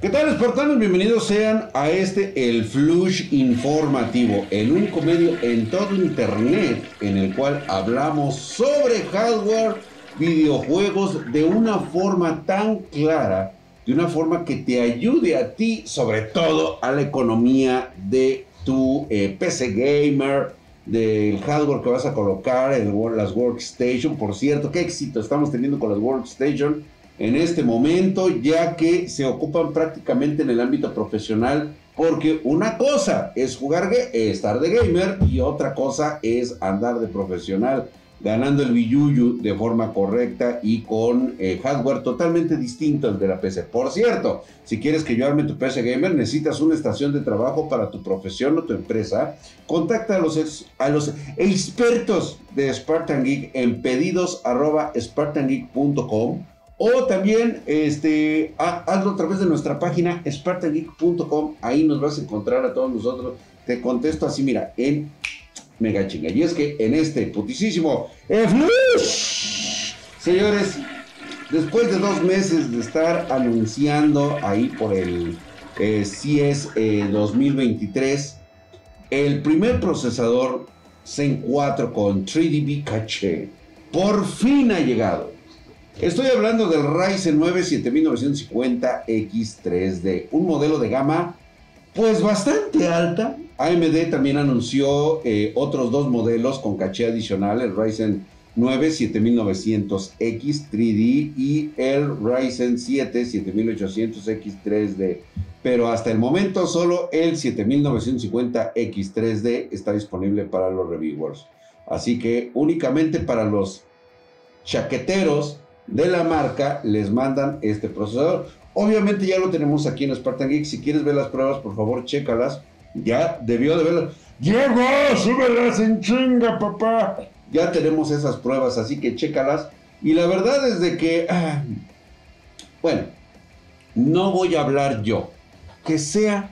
¿Qué tal, espartanos? Bienvenidos sean a este El Flush Informativo, el único medio en todo Internet en el cual hablamos sobre hardware, videojuegos de una forma tan clara, de una forma que te ayude a ti, sobre todo a la economía de tu eh, PC gamer, del hardware que vas a colocar en las workstation. Por cierto, qué éxito estamos teniendo con las workstation en este momento, ya que se ocupan prácticamente en el ámbito profesional, porque una cosa es jugar, estar de gamer y otra cosa es andar de profesional, ganando el billuyu de forma correcta y con eh, hardware totalmente distinto al de la PC. Por cierto, si quieres que yo arme tu PC gamer, necesitas una estación de trabajo para tu profesión o tu empresa. Contacta a los, expertos de Spartan Geek en pedidos spartangeek.com o también este, hazlo a través de nuestra página spartangeek.com. Ahí nos vas a encontrar a todos nosotros. Te contesto así, mira, en mega chinga. Y es que en este putisísimo señores, después de dos meses de estar anunciando ahí por el eh, CIES 2023, eh, el primer procesador Zen 4 con 3DB Cache por fin ha llegado. Estoy hablando del Ryzen 9 7950X3D, un modelo de gama pues bastante alta. AMD también anunció eh, otros dos modelos con caché adicional, el Ryzen 9 7900X 3D y el Ryzen 7 7800X3D. Pero hasta el momento solo el 7950X3D está disponible para los reviewers. Así que únicamente para los chaqueteros de la marca les mandan este procesador. Obviamente ya lo tenemos aquí en Spartan Geek. Si quieres ver las pruebas, por favor, chécalas. Ya debió de verlas. ¡Diego! ¡Súbelas en chinga, papá! Ya tenemos esas pruebas, así que chécalas. Y la verdad es de que. Ah, bueno, no voy a hablar yo. Que sea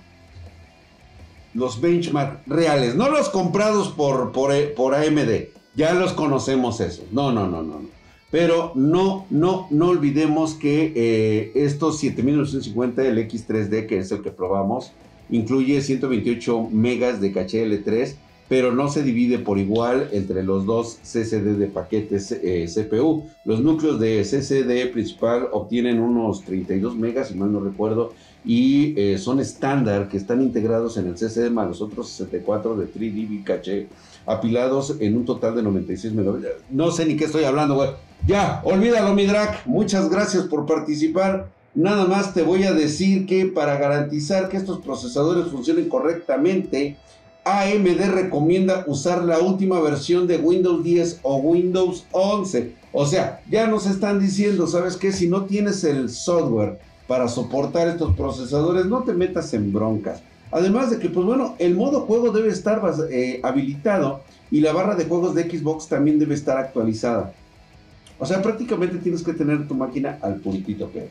los benchmark reales, no los comprados por, por, por AMD. Ya los conocemos esos. No, no, no, no. Pero no, no, no olvidemos que eh, estos 7950 del X3D, que es el que probamos, incluye 128 megas de caché L3, pero no se divide por igual entre los dos CCD de paquetes eh, CPU. Los núcleos de CCD principal obtienen unos 32 megas, si mal no recuerdo, y eh, son estándar que están integrados en el CCD más los otros 64 de 3DB caché, apilados en un total de 96 megas. No sé ni qué estoy hablando, güey. Ya, olvídalo, mi drag. Muchas gracias por participar. Nada más te voy a decir que para garantizar que estos procesadores funcionen correctamente, AMD recomienda usar la última versión de Windows 10 o Windows 11. O sea, ya nos están diciendo, ¿sabes qué? Si no tienes el software para soportar estos procesadores, no te metas en broncas. Además de que, pues bueno, el modo juego debe estar eh, habilitado y la barra de juegos de Xbox también debe estar actualizada. O sea, prácticamente tienes que tener tu máquina al puntito que.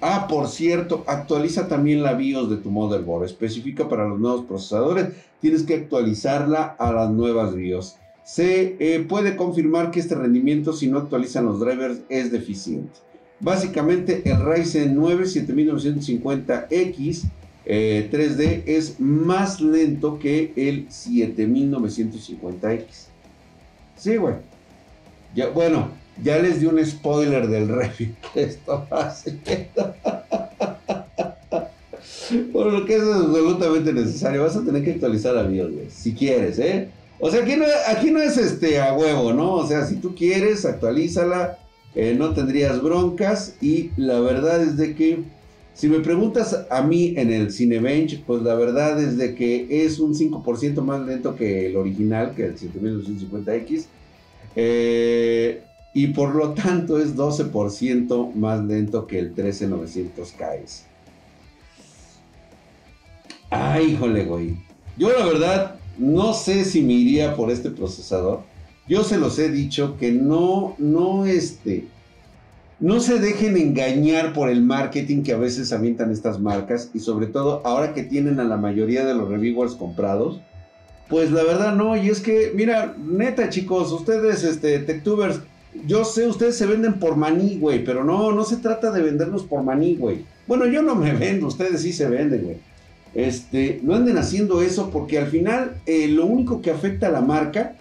Ah, por cierto, actualiza también la BIOS de tu motherboard. Específica para los nuevos procesadores. Tienes que actualizarla a las nuevas BIOS. Se eh, puede confirmar que este rendimiento, si no actualizan los drivers, es deficiente. Básicamente, el Ryzen 9 7950X 3D es más lento que el 7950X. Sí, güey bueno, ya les di un spoiler del review esto hace. Por lo que es absolutamente necesario. Vas a tener que actualizar a Dios, güey. Si quieres, ¿eh? O sea, aquí no, aquí no es este a huevo, ¿no? O sea, si tú quieres, actualízala. Eh, no tendrías broncas. Y la verdad es de que, si me preguntas a mí en el Cinebench, pues la verdad es de que es un 5% más lento que el original, que el 7250X. Eh, y por lo tanto es 12% más lento que el 13900KS. Ay, híjole, güey. Yo la verdad no sé si me iría por este procesador. Yo se los he dicho que no, no, este, no se dejen engañar por el marketing que a veces avientan estas marcas y sobre todo ahora que tienen a la mayoría de los reviewers comprados pues la verdad no, y es que, mira, neta chicos, ustedes, este, techtubers, yo sé, ustedes se venden por maní, güey, pero no, no se trata de vendernos por maní, güey. Bueno, yo no me vendo, ustedes sí se venden, güey. Este, no anden haciendo eso porque al final eh, lo único que afecta a la marca,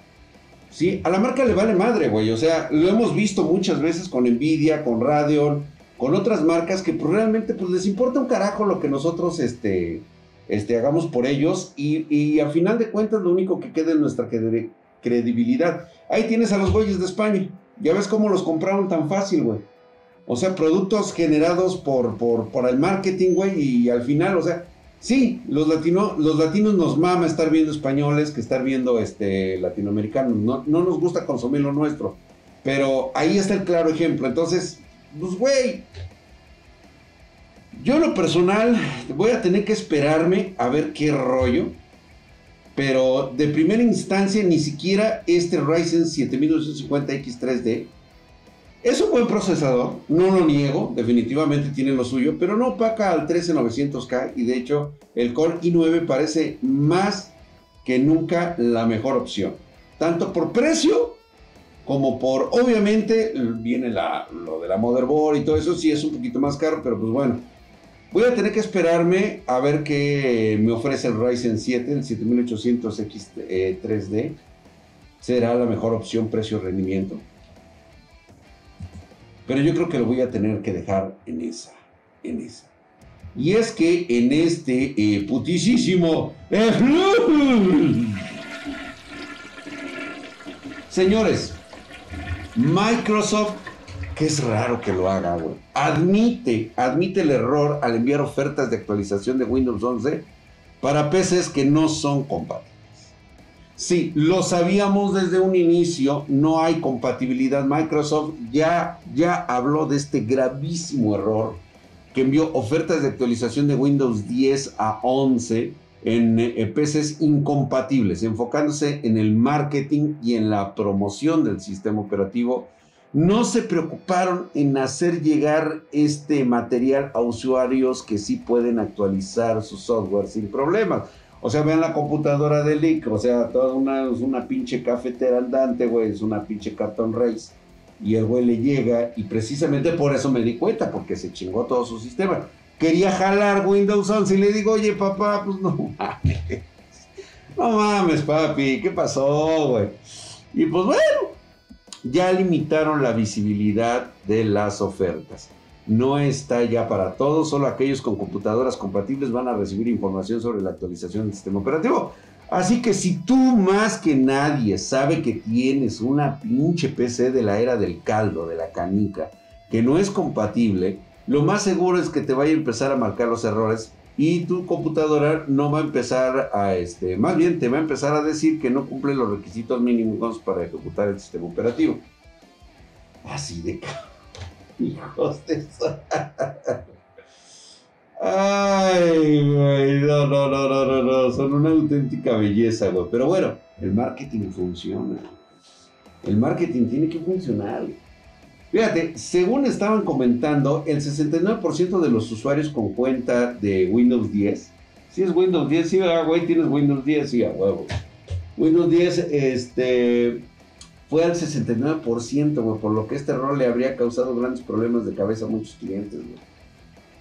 ¿sí? A la marca le vale madre, güey. O sea, lo hemos visto muchas veces con Nvidia, con Radeon, con otras marcas que pues, realmente pues les importa un carajo lo que nosotros, este, este, hagamos por ellos y, y al final de cuentas lo único que queda es nuestra credibilidad. Ahí tienes a los güeyes de España. Ya ves cómo los compraron tan fácil, güey. O sea, productos generados por, por, por el marketing, güey, y al final, o sea, sí, los, latino, los latinos nos mama estar viendo españoles que estar viendo este, latinoamericanos. No, no nos gusta consumir lo nuestro. Pero ahí está el claro ejemplo. Entonces, pues, güey, yo lo personal voy a tener que esperarme a ver qué rollo. Pero de primera instancia, ni siquiera este Ryzen 7250X3D es un buen procesador, no lo niego, definitivamente tiene lo suyo, pero no opaca al 13900K y de hecho el Core i9 parece más que nunca la mejor opción. Tanto por precio como por, obviamente, viene lo de la motherboard y todo eso, sí es un poquito más caro, pero pues bueno, Voy a tener que esperarme a ver qué me ofrece el Ryzen 7, el 7800X 3D. Será la mejor opción precio-rendimiento. Pero yo creo que lo voy a tener que dejar en esa, en esa. Y es que en este eh. Señores, Microsoft que es raro que lo haga, güey. Admite, admite el error al enviar ofertas de actualización de Windows 11 para PCs que no son compatibles. Sí, lo sabíamos desde un inicio, no hay compatibilidad. Microsoft ya, ya habló de este gravísimo error que envió ofertas de actualización de Windows 10 a 11 en, en PCs incompatibles, enfocándose en el marketing y en la promoción del sistema operativo no se preocuparon en hacer llegar este material a usuarios que sí pueden actualizar su software sin problemas. O sea, vean la computadora de Leak, o sea, toda una, es una pinche cafetera andante, güey, es una pinche carton race. Y el güey le llega, y precisamente por eso me di cuenta, porque se chingó todo su sistema. Quería jalar Windows 11 y le digo, oye, papá, pues no mames. No mames, papi, ¿qué pasó, güey? Y pues bueno, ya limitaron la visibilidad de las ofertas. No está ya para todos, solo aquellos con computadoras compatibles van a recibir información sobre la actualización del sistema operativo. Así que si tú más que nadie sabe que tienes una pinche PC de la era del caldo, de la canica, que no es compatible, lo más seguro es que te vaya a empezar a marcar los errores y tu computadora no va a empezar a, este, más bien te va a empezar a decir que no cumple los requisitos mínimos para ejecutar el sistema operativo. Así de hijos de eso. Ay, güey, no, no, no, no, no, no, son una auténtica belleza, güey. Pero bueno, el marketing funciona. El marketing tiene que funcionar. Fíjate, según estaban comentando, el 69% de los usuarios con cuenta de Windows 10, si es Windows 10, sí, ah, güey, tienes Windows 10, sí, a huevo. Windows 10, este, fue al 69%, güey, por lo que este error le habría causado grandes problemas de cabeza a muchos clientes, güey.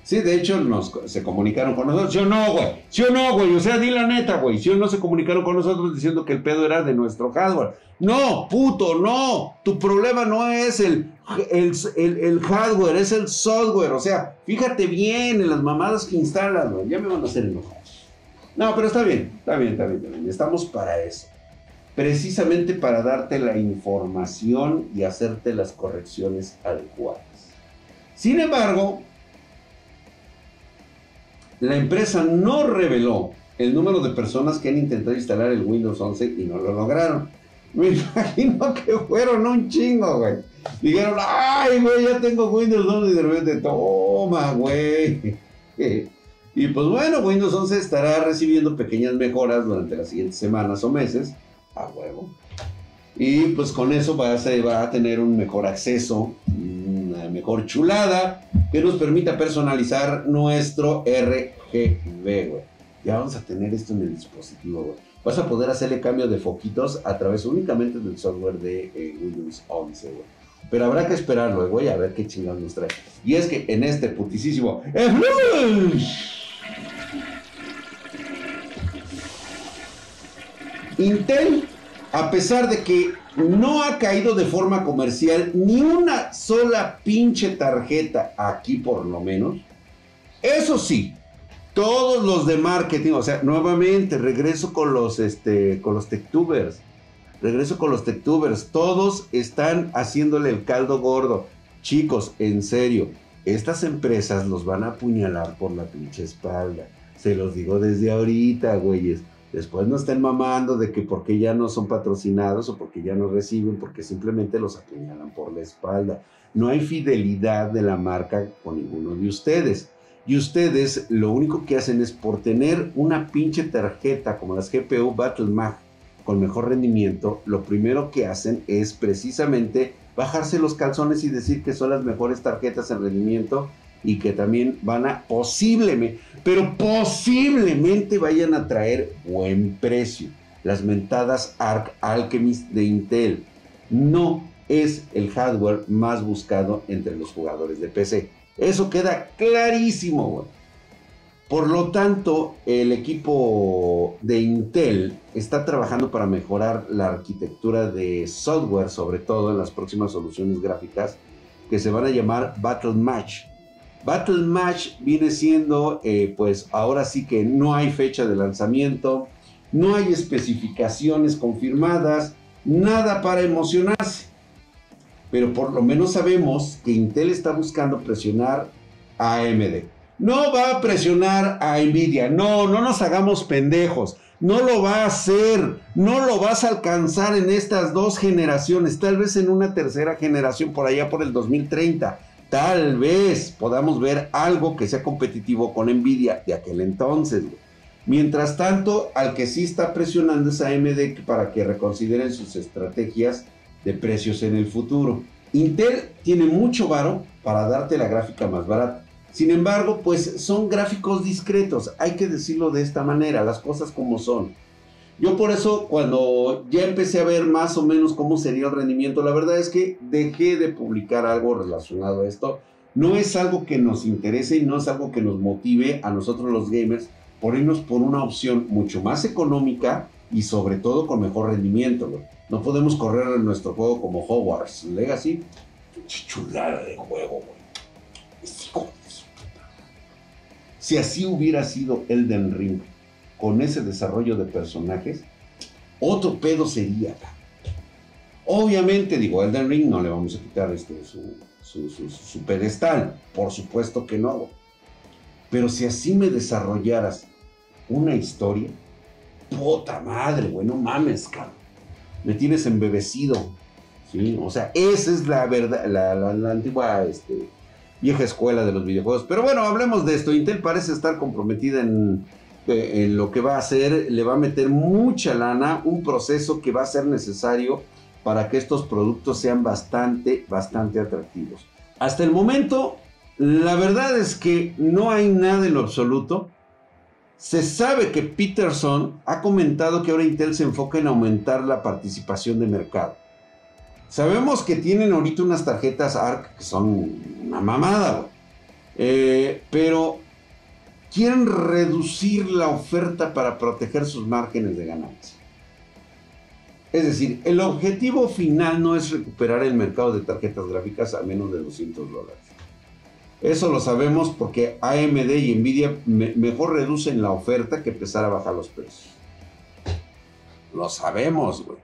Sí, de hecho, nos, se comunicaron con nosotros. ¿Sí o no, güey? ¿Sí o no, güey? O sea, di la neta, güey. ¿Sí o no se comunicaron con nosotros diciendo que el pedo era de nuestro hardware? No, puto, no. Tu problema no es el, el, hardware, es el software. O sea, fíjate bien en las mamadas que instalas, güey. Ya me van a hacer enojar. No, pero está bien, está bien, está bien, está bien. Estamos para eso. Precisamente para darte la información y hacerte las correcciones adecuadas. Sin embargo, la empresa no reveló el número de personas que han intentado instalar el Windows 11 y no lo lograron. Me imagino que fueron un chingo, güey. Dijeron, ay, güey, ya tengo Windows 11 y de repente, toma, güey. Y pues bueno, Windows 11 estará recibiendo pequeñas mejoras durante las siguientes semanas o meses. A huevo. Y pues con eso va a, a tener un mejor acceso, una mejor chulada que nos permita personalizar nuestro RGB. Ya vamos a tener esto en el dispositivo, güey. Vas a poder hacerle cambio de foquitos a través únicamente del software de eh, Windows 11, güey. Pero habrá que esperarlo, güey, a ver qué chingados nos trae. Y es que en este putisísimo... Intel, a pesar de que no ha caído de forma comercial ni una sola pinche tarjeta aquí por lo menos, eso sí, todos los de marketing, o sea, nuevamente regreso con los, este, con los techtubers. Regreso con los techtubers. Todos están haciéndole el caldo gordo. Chicos, en serio, estas empresas los van a apuñalar por la pinche espalda. Se los digo desde ahorita, güeyes. Después no estén mamando de que porque ya no son patrocinados o porque ya no reciben, porque simplemente los apuñalan por la espalda. No hay fidelidad de la marca con ninguno de ustedes. Y ustedes lo único que hacen es por tener una pinche tarjeta como las GPU Battle Mag con mejor rendimiento, lo primero que hacen es precisamente bajarse los calzones y decir que son las mejores tarjetas en rendimiento y que también van a posiblemente, pero posiblemente vayan a traer buen precio. Las mentadas Arc Alchemist de Intel no es el hardware más buscado entre los jugadores de PC. Eso queda clarísimo, Por lo tanto, el equipo de Intel está trabajando para mejorar la arquitectura de software, sobre todo en las próximas soluciones gráficas, que se van a llamar Battle Match. Battle Match viene siendo, eh, pues ahora sí que no hay fecha de lanzamiento, no hay especificaciones confirmadas, nada para emocionarse. Pero por lo menos sabemos que Intel está buscando presionar a AMD. No va a presionar a Nvidia, no, no nos hagamos pendejos, no lo va a hacer, no lo vas a alcanzar en estas dos generaciones, tal vez en una tercera generación por allá por el 2030. Tal vez podamos ver algo que sea competitivo con Nvidia de aquel entonces. Mientras tanto, al que sí está presionando es AMD para que reconsideren sus estrategias de precios en el futuro. Intel tiene mucho varo para darte la gráfica más barata. Sin embargo, pues son gráficos discretos, hay que decirlo de esta manera, las cosas como son. Yo por eso cuando ya empecé a ver más o menos cómo sería el rendimiento, la verdad es que dejé de publicar algo relacionado a esto. No es algo que nos interese y no es algo que nos motive a nosotros los gamers por irnos por una opción mucho más económica y sobre todo con mejor rendimiento. No podemos correr en nuestro juego como Hogwarts Legacy. Chulada de juego, güey. Si así hubiera sido Elden Ring, con ese desarrollo de personajes, otro pedo sería. Obviamente, digo, Elden Ring no le vamos a quitar este, su, pedestal. Por supuesto que no. Pero si así me desarrollaras una historia, puta madre, güey, no mames, cabrón me tienes embebecido. ¿sí? O sea, esa es la verdad, la, antigua este, vieja escuela de los videojuegos. Pero bueno, hablemos de esto. Intel parece estar comprometida en, eh, lo que va a hacer. Le va a meter mucha lana, un proceso que va a ser necesario para que estos productos sean bastante, bastante atractivos. Hasta el momento, la verdad es que no hay nada en lo absoluto se sabe que Peterson ha comentado que ahora Intel se enfoca en aumentar la participación de mercado. Sabemos que tienen ahorita unas tarjetas ARC que son una mamada, eh, pero quieren reducir la oferta para proteger sus márgenes de ganancia. Es decir, el objetivo final no es recuperar el mercado de tarjetas gráficas a menos de 200 dólares. Eso lo sabemos porque AMD y Nvidia mejor reducen la oferta que empezar a bajar los precios. Lo sabemos, güey.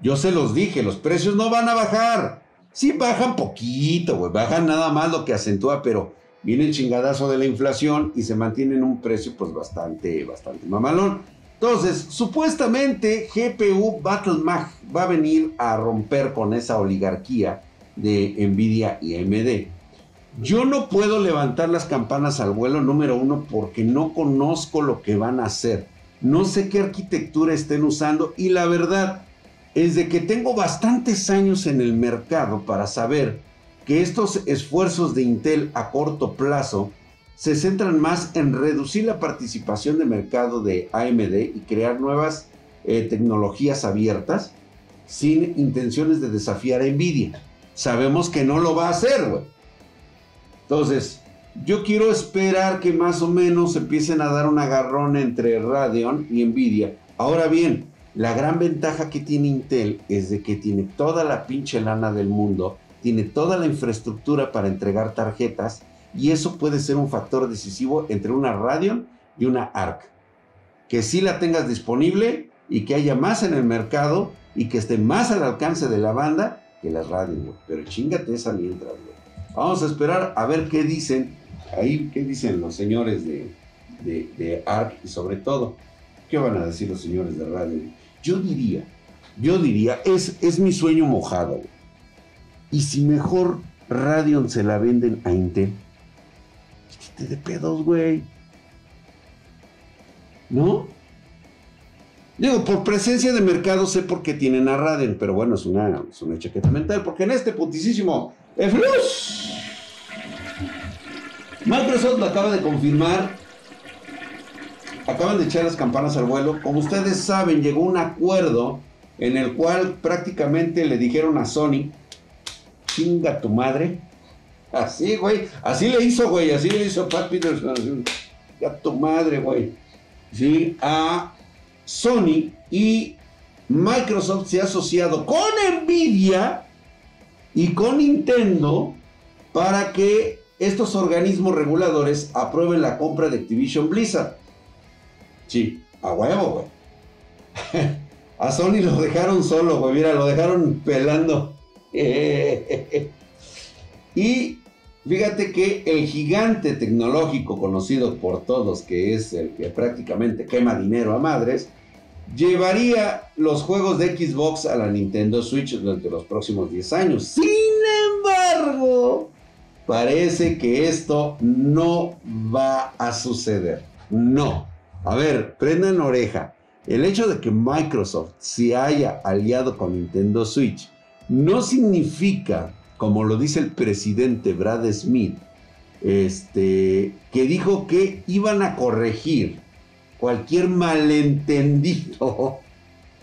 Yo se los dije, los precios no van a bajar. Sí bajan poquito, güey. Bajan nada más lo que acentúa, pero viene el chingadazo de la inflación y se mantiene en un precio pues bastante, bastante mamalón. Entonces, supuestamente GPU Battle Mag va a venir a romper con esa oligarquía de Nvidia y AMD yo no puedo levantar las campanas al vuelo número uno porque no conozco lo que van a hacer. No sé qué arquitectura estén usando y la verdad es de que tengo bastantes años en el mercado para saber que estos esfuerzos de Intel a corto plazo se centran más en reducir la participación de mercado de AMD y crear nuevas eh, tecnologías abiertas sin intenciones de desafiar a Nvidia. sabemos que no lo va a hacer, güey. Entonces, yo quiero esperar que más o menos empiecen a dar un agarrón entre Radeon y Nvidia. Ahora bien, la gran ventaja que tiene Intel es de que tiene toda la pinche lana del mundo, tiene toda la infraestructura para entregar tarjetas y eso puede ser un factor decisivo entre una Radeon y una ARC. Que sí la tengas disponible y que haya más en el mercado y que esté más al alcance de la banda que las Radeon, Pero chingate esa mientras, güey. Vamos a esperar a ver qué dicen ahí, qué dicen los señores de, de, ARC y sobre todo, qué van a decir los señores de Radeon. Yo diría, yo diría, es, es mi sueño mojado. Y si mejor Radeon se la venden a Intel, de pedos, güey. ¿No? Digo, por presencia de mercado sé por qué tienen a Raden, pero bueno, es una, es una chaqueta mental, porque en este putisísimo Microsoft lo acaba de confirmar, acaban de echar las campanas al vuelo. Como ustedes saben, llegó un acuerdo en el cual prácticamente le dijeron a Sony, chinga tu madre, Así, güey. Así le hizo, güey. Así le hizo Pat Peterson. A tu madre, güey. Sí, a Sony y Microsoft se ha asociado con Nvidia y con Nintendo para que estos organismos reguladores aprueben la compra de Activision Blizzard. Sí, a huevo, güey. a Sony lo dejaron solo, güey. Mira, lo dejaron pelando. y Fíjate que el gigante tecnológico conocido por todos, que es el que prácticamente quema dinero a madres, llevaría los juegos de Xbox a la Nintendo Switch durante los próximos 10 años. Sin embargo, parece que esto no va a suceder. No. A ver, prendan oreja. El hecho de que Microsoft se haya aliado con Nintendo Switch no significa como lo dice el presidente Brad Smith, este, que dijo que iban a corregir cualquier malentendido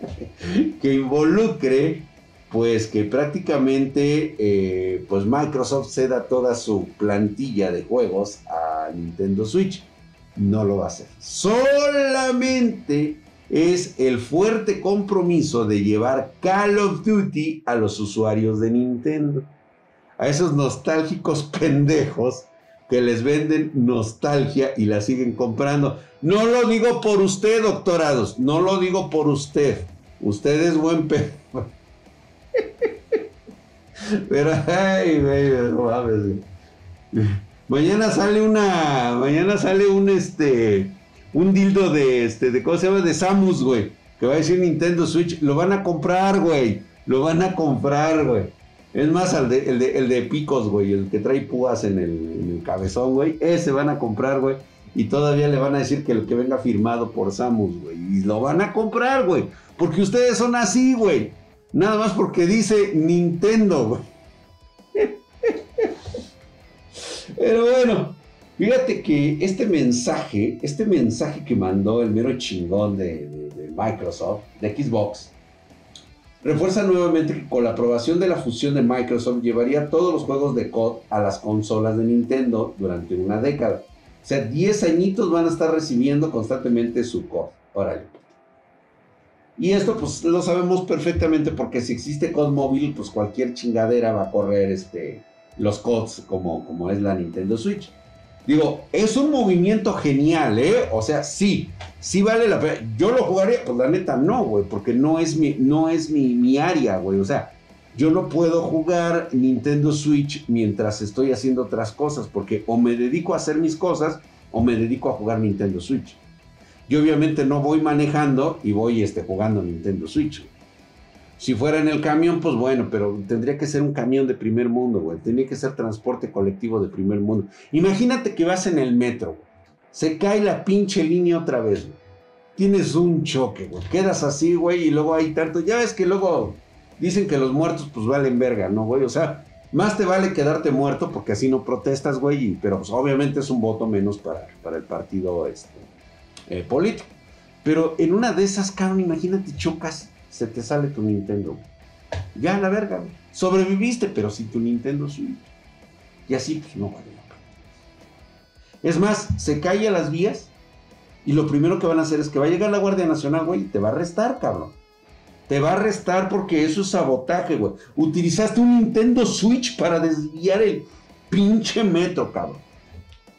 que involucre, pues que prácticamente eh, pues Microsoft ceda toda su plantilla de juegos a Nintendo Switch. No lo va a hacer. Solamente es el fuerte compromiso de llevar Call of Duty a los usuarios de Nintendo a esos nostálgicos pendejos que les venden nostalgia y la siguen comprando. No lo digo por usted, doctorados, no lo digo por usted. Usted es buen pedo. Pero, ay, güey, no. Mañana sale una, mañana sale un, este, un dildo de, este, de, ¿cómo se llama? De Samus, güey. Que va a decir Nintendo Switch. Lo van a comprar, güey. Lo van a comprar, güey. Es más, el de, el de, picos, güey, el que trae púas en el, cabezón, güey, ese van a comprar, güey. Y todavía le van a decir que el que venga firmado por Samus, güey. Y lo van a comprar, güey. Porque ustedes son así, güey. Nada más porque dice Nintendo, güey. Pero bueno, fíjate que este mensaje, este mensaje que mandó el mero chingón de, Microsoft, de Xbox, refuerza nuevamente que con la aprobación de la fusión de Microsoft llevaría todos los juegos de COD a las consolas de Nintendo durante una década. O sea, 10 añitos van a estar recibiendo constantemente su COD. Órale. Y esto pues lo sabemos perfectamente porque si existe COD móvil, pues cualquier chingadera va a correr este, los CODs como, como es la Nintendo Switch. Digo, es un movimiento genial, ¿eh? O sea, sí, sí vale la pena. Yo lo jugaría, pues la neta no, güey, porque no es mi, no es mi, mi área, güey. O sea, yo no puedo jugar Nintendo Switch mientras estoy haciendo otras cosas, porque o me dedico a hacer mis cosas o me dedico a jugar Nintendo Switch. Yo obviamente no voy manejando y voy este, jugando Nintendo Switch. Si fuera en el camión, pues bueno, pero tendría que ser un camión de primer mundo, güey. Tendría que ser transporte colectivo de primer mundo. Imagínate que vas en el metro, güey. Se cae la pinche línea otra vez, güey. Tienes un choque, güey. Quedas así, güey, y luego hay tanto. Ya ves que luego dicen que los muertos, pues valen verga, ¿no, güey? O sea, más te vale quedarte muerto porque así no protestas, güey. Pero pues obviamente es un voto menos para, para el partido este, eh, político. Pero en una de esas, cabrón, imagínate, chocas se te sale tu Nintendo. Ya, la verga. Sobreviviste, pero sin tu Nintendo Switch. Y así, pues no vale la pena. Es más, se cae las vías y lo primero que van a hacer es que va a llegar la Guardia Nacional, güey, y te va a arrestar, cabrón. Te va a arrestar porque eso es sabotaje, güey. Utilizaste un Nintendo Switch para desviar el pinche metro, cabrón.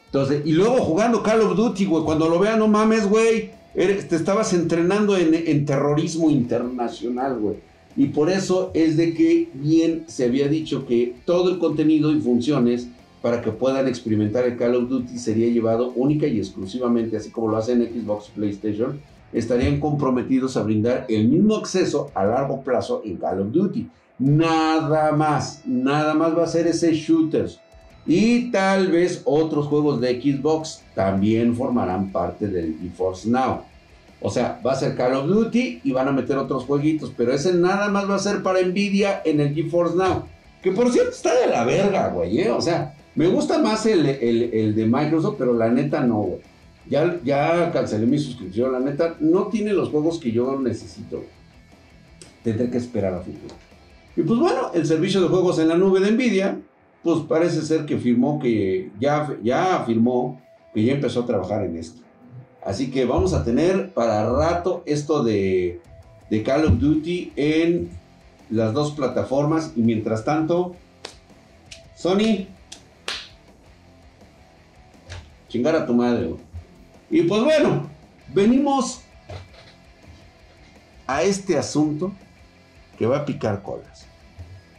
Entonces, y luego jugando Call of Duty, güey, cuando lo vean, no mames, güey. Te estabas entrenando en, en terrorismo internacional, güey. Y por eso es de que bien se había dicho que todo el contenido y funciones para que puedan experimentar el Call of Duty sería llevado única y exclusivamente, así como lo hacen Xbox PlayStation, estarían comprometidos a brindar el mismo acceso a largo plazo en Call of Duty. Nada más, nada más va a ser ese shooters. Y tal vez otros juegos de Xbox también formarán parte del GeForce Now. O sea, va a ser Call of Duty y van a meter otros jueguitos, pero ese nada más va a ser para Nvidia en el GeForce Now. Que por cierto está de la verga, güey. ¿eh? O sea, me gusta más el, de Microsoft, pero la neta no, güey. Ya, ya cancelé mi suscripción, la neta no tiene los juegos que yo necesito. Tendré que esperar a futuro. Y pues bueno, el servicio de juegos en la nube de Nvidia, pues parece ser que firmó que ya, ya afirmó que ya empezó a trabajar en esto. Así que vamos a tener para rato esto de, de Call of Duty en las dos plataformas. Y mientras tanto, Sony, chingar a tu madre. Y pues bueno, venimos a este asunto que va a picar colas.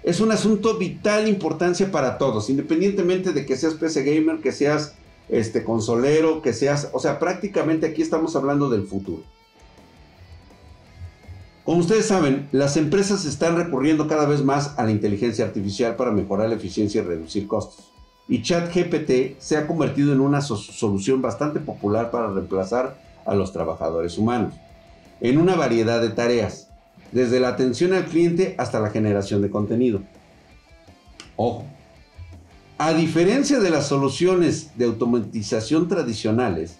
Es un asunto vital importancia para todos, independientemente de que seas PC gamer, que seas este consolero, que seas, o sea, prácticamente aquí estamos hablando del futuro. Como ustedes saben, las empresas están recurriendo cada vez más a la inteligencia artificial para mejorar la eficiencia y reducir costos. Y ChatGPT se ha convertido en una solución bastante popular para reemplazar a los trabajadores humanos en una variedad de tareas, desde la atención al cliente hasta la generación de contenido. Ojo, a diferencia de las soluciones de automatización tradicionales,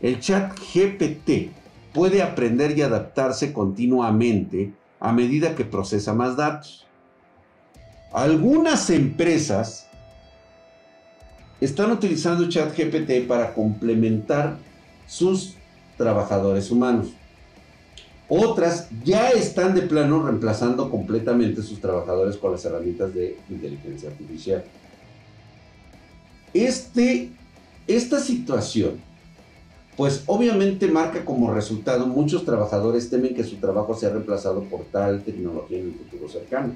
el chat GPT puede aprender y adaptarse continuamente a medida que procesa más datos. Algunas empresas están utilizando chat GPT para complementar sus trabajadores humanos. Otras ya están de plano reemplazando completamente sus trabajadores con las herramientas de inteligencia artificial. Este, esta situación, pues obviamente marca como resultado muchos trabajadores temen que su trabajo sea reemplazado por tal tecnología en el futuro cercano.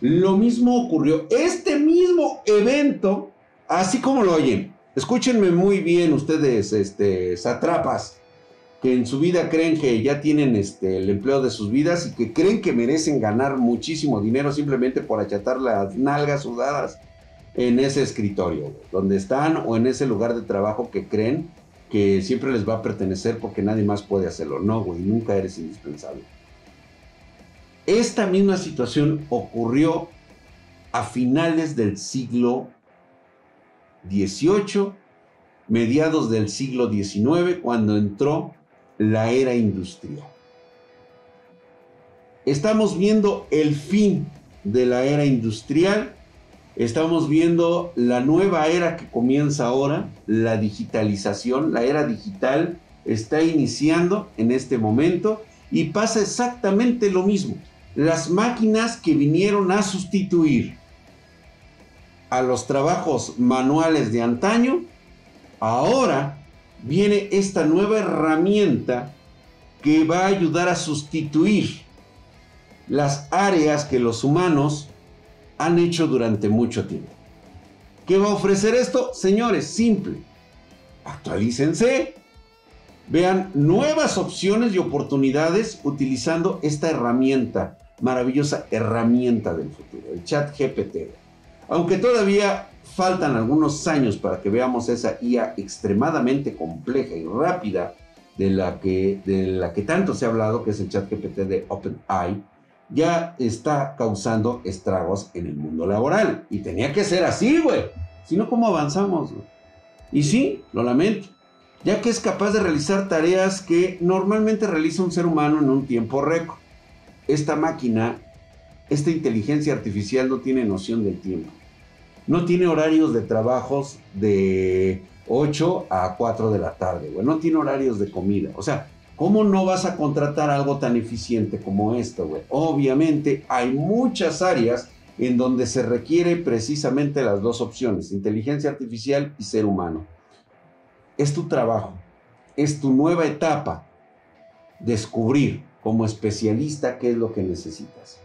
Lo mismo ocurrió, este mismo evento, así como lo oyen, escúchenme muy bien ustedes, este, satrapas, que en su vida creen que ya tienen este, el empleo de sus vidas y que creen que merecen ganar muchísimo dinero simplemente por achatar las nalgas sudadas en ese escritorio, donde están o en ese lugar de trabajo que creen que siempre les va a pertenecer porque nadie más puede hacerlo. No, güey, nunca eres indispensable. Esta misma situación ocurrió a finales del siglo XVIII, mediados del siglo XIX, cuando entró la era industrial. Estamos viendo el fin de la era industrial Estamos viendo la nueva era que comienza ahora, la digitalización, la era digital está iniciando en este momento y pasa exactamente lo mismo. Las máquinas que vinieron a sustituir a los trabajos manuales de antaño, ahora viene esta nueva herramienta que va a ayudar a sustituir las áreas que los humanos han hecho durante mucho tiempo. ¿Qué va a ofrecer esto? Señores, simple. Actualícense. Vean nuevas opciones y oportunidades utilizando esta herramienta, maravillosa herramienta del futuro, el chat GPT. Aunque todavía faltan algunos años para que veamos esa IA extremadamente compleja y rápida de la que, de la que tanto se ha hablado, que es el chat GPT de OpenAI, ya está causando estragos en el mundo laboral. Y tenía que ser así, güey. Si no, ¿cómo avanzamos? Y sí, lo lamento, ya que es capaz de realizar tareas que normalmente realiza un ser humano en un tiempo récord. Esta máquina esta inteligencia artificial no tiene noción del tiempo. No tiene horarios de trabajos de 8 a 4 de la tarde, güey. No tiene horarios de comida. O sea, ¿cómo no vas a contratar algo tan eficiente como esto, güey? Obviamente hay muchas áreas en donde se requiere precisamente las dos opciones, inteligencia artificial y ser humano. Es tu trabajo, es tu nueva etapa, descubrir como especialista qué es lo que necesitas.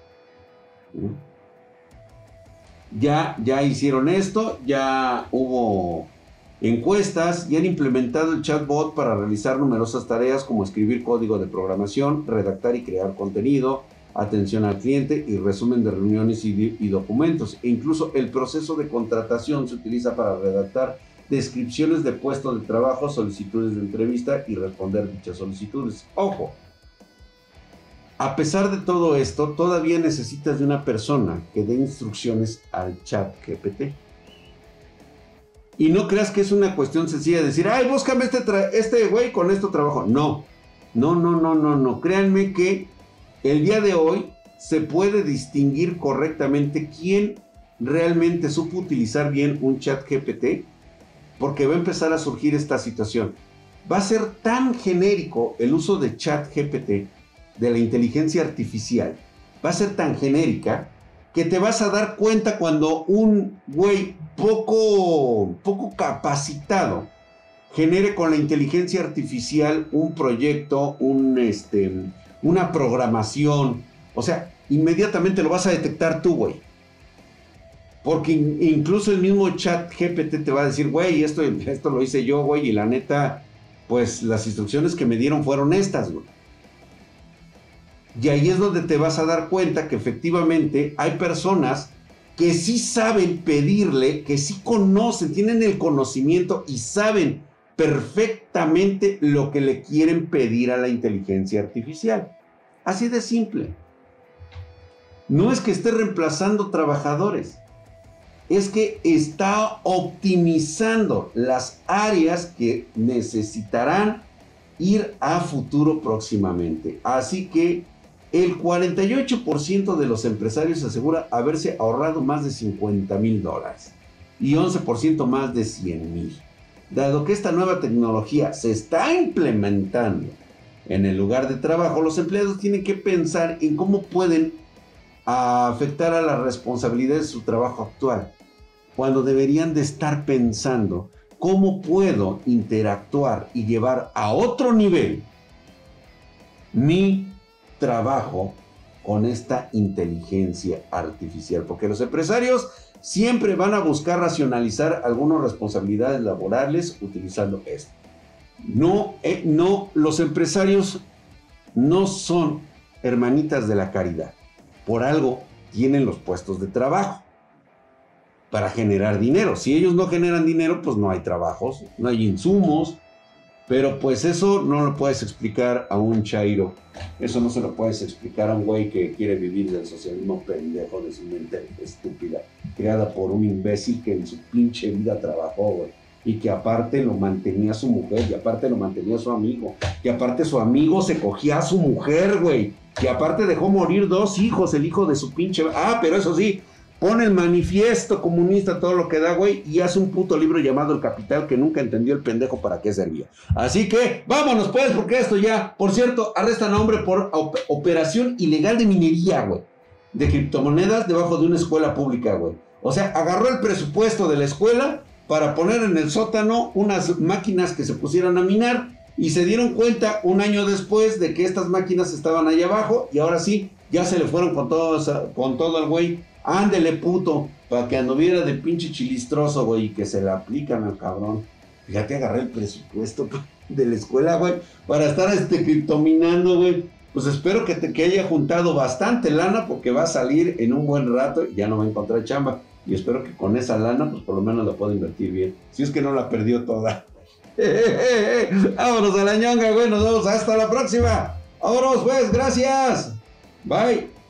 Ya, ya hicieron esto, ya hubo encuestas y han implementado el chatbot para realizar numerosas tareas como escribir código de programación, redactar y crear contenido, atención al cliente y resumen de reuniones y, y, documentos. E incluso el proceso de contratación se utiliza para redactar descripciones de puestos de trabajo, solicitudes de entrevista y responder dichas solicitudes. Ojo, a pesar de todo esto, todavía necesitas de una persona que dé instrucciones al chat GPT. Y no creas que es una cuestión sencilla de decir, ay, búscame este, este güey con esto trabajo. No, no, no, no, no, no. Créanme que el día de hoy se puede distinguir correctamente quién realmente supo utilizar bien un chat GPT, porque va a empezar a surgir esta situación. Va a ser tan genérico el uso de chat GPT de la inteligencia artificial va a ser tan genérica que te vas a dar cuenta cuando un güey poco, poco capacitado genere con la inteligencia artificial un proyecto, un, este, una programación. O sea, inmediatamente lo vas a detectar tú, güey. Porque incluso el mismo chat GPT te va a decir, güey, esto, esto lo hice yo, güey, y la neta, pues las instrucciones que me dieron fueron estas, güey. Y ahí es donde te vas a dar cuenta que efectivamente hay personas que sí saben pedirle, que sí conocen, tienen el conocimiento y saben perfectamente lo que le quieren pedir a la inteligencia artificial. Así de simple. No es que esté reemplazando trabajadores, es que está optimizando las áreas que necesitarán ir a futuro próximamente. Así que el 48% de los empresarios asegura haberse ahorrado más de 50 mil dólares y 11% más de 100 mil. Dado que esta nueva tecnología se está implementando en el lugar de trabajo, los empleados tienen que pensar en cómo pueden afectar a las responsabilidades de su trabajo actual, cuando deberían de estar pensando cómo puedo interactuar y llevar a otro nivel mi trabajo con esta inteligencia artificial, porque los empresarios siempre van a buscar racionalizar algunas responsabilidades laborales utilizando esto. No, eh, no, los empresarios no son hermanitas de la caridad. Por algo tienen los puestos de trabajo para generar dinero. Si ellos no generan dinero, pues no hay trabajos, no hay insumos, pero pues eso no lo puedes explicar a un chairo. Eso no se lo puedes explicar a un güey que quiere vivir del socialismo pendejo de su mente estúpida, creada por un imbécil que en su pinche vida trabajó, güey. Y que aparte lo mantenía su mujer, y aparte lo mantenía su amigo, y aparte su amigo se cogía a su mujer, güey. Y aparte dejó morir dos hijos, el hijo de su pinche... Ah, pero eso sí, pone el manifiesto comunista, todo lo que da, güey, y hace un puto libro llamado El Capital que nunca entendió el pendejo para qué servía. Así que vámonos, pues, porque esto ya, por cierto, arrestan a hombre por operación ilegal de minería, güey, de criptomonedas debajo de una escuela pública, güey. O sea, agarró el presupuesto de la escuela para poner en el sótano unas máquinas que se pusieran a minar y se dieron cuenta un año después de que estas máquinas estaban ahí abajo y ahora sí, ya se le fueron con todo, con todo el güey Ándele, puto, para que anduviera de pinche chilistroso, güey, y que se le aplican al cabrón. Fíjate, agarré el presupuesto de la escuela, güey, para estar este criptominando, güey. Pues espero que, que haya juntado bastante lana porque va a salir en un buen rato y ya no va a encontrar chamba. Y espero que con esa lana, pues por lo menos la pueda invertir bien. Si es que no la perdió toda. Vámonos a la ñonga, güey. Nos vemos hasta la próxima. Vámonos, pues. Gracias. Bye.